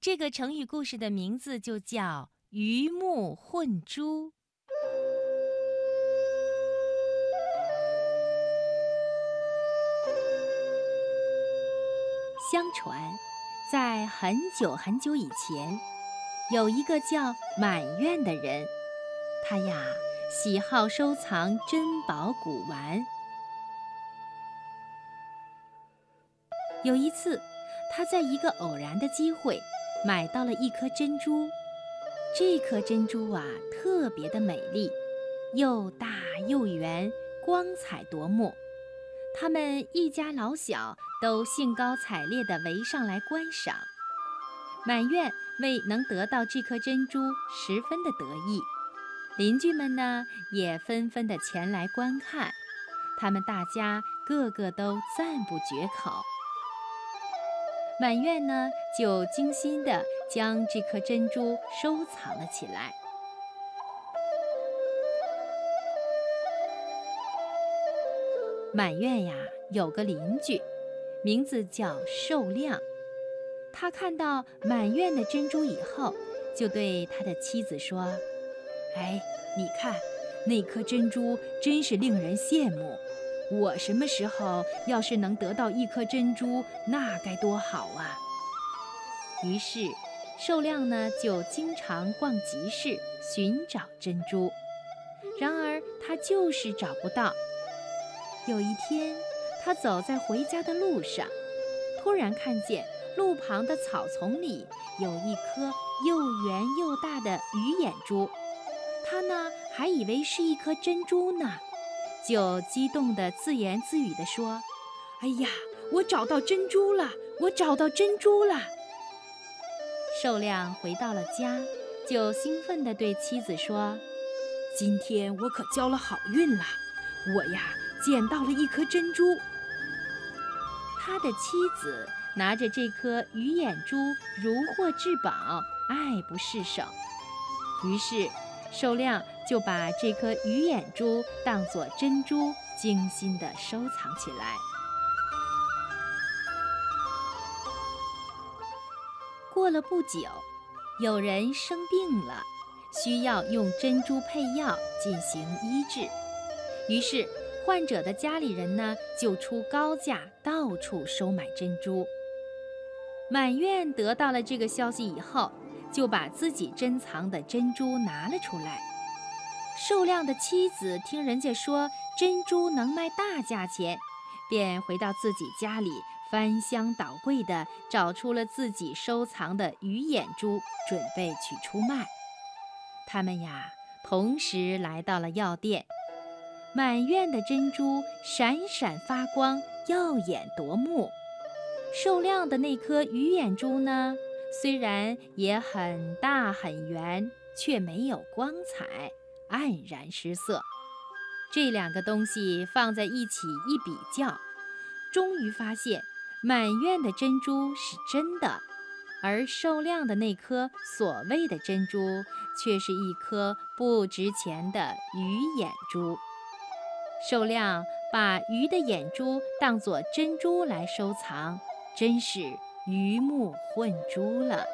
这个成语故事的名字就叫“鱼目混珠”。相传，在很久很久以前，有一个叫满院的人，他呀喜好收藏珍宝古玩。有一次，他在一个偶然的机会买到了一颗珍珠。这颗珍珠啊，特别的美丽，又大又圆，光彩夺目。他们一家老小都兴高采烈地围上来观赏，满院为能得到这颗珍珠十分的得意，邻居们呢也纷纷的前来观看，他们大家个个都赞不绝口。满院呢就精心地将这颗珍珠收藏了起来。满院呀，有个邻居，名字叫寿亮。他看到满院的珍珠以后，就对他的妻子说：“哎，你看，那颗珍珠真是令人羡慕。我什么时候要是能得到一颗珍珠，那该多好啊！”于是，寿亮呢就经常逛集市寻找珍珠，然而他就是找不到。有一天，他走在回家的路上，突然看见路旁的草丛里有一颗又圆又大的鱼眼珠。他呢还以为是一颗珍珠呢，就激动地自言自语地说：“哎呀，我找到珍珠了！我找到珍珠了！”寿亮回到了家，就兴奋地对妻子说：“今天我可交了好运了，我呀！”捡到了一颗珍珠，他的妻子拿着这颗鱼眼珠如获至宝，爱不释手。于是，寿亮就把这颗鱼眼珠当作珍珠，精心地收藏起来。过了不久，有人生病了，需要用珍珠配药进行医治，于是。患者的家里人呢，就出高价到处收买珍珠。满院得到了这个消息以后，就把自己珍藏的珍珠拿了出来。寿亮的妻子听人家说珍珠能卖大价钱，便回到自己家里，翻箱倒柜的找出了自己收藏的鱼眼珠，准备去出卖。他们呀，同时来到了药店。满院的珍珠闪闪发光，耀眼夺目。寿亮的那颗鱼眼珠呢，虽然也很大很圆，却没有光彩，黯然失色。这两个东西放在一起一比较，终于发现满院的珍珠是真的，而寿亮的那颗所谓的珍珠，却是一颗不值钱的鱼眼珠。寿亮把鱼的眼珠当作珍珠来收藏，真是鱼目混珠了。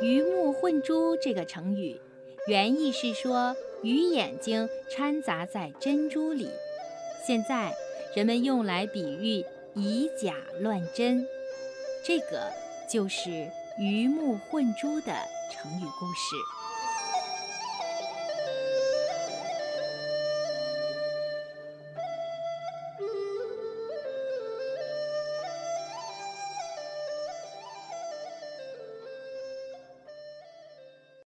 鱼目混珠这个成语，原意是说鱼眼睛掺杂在珍珠里，现在人们用来比喻以假乱真，这个就是鱼目混珠的。成语故事。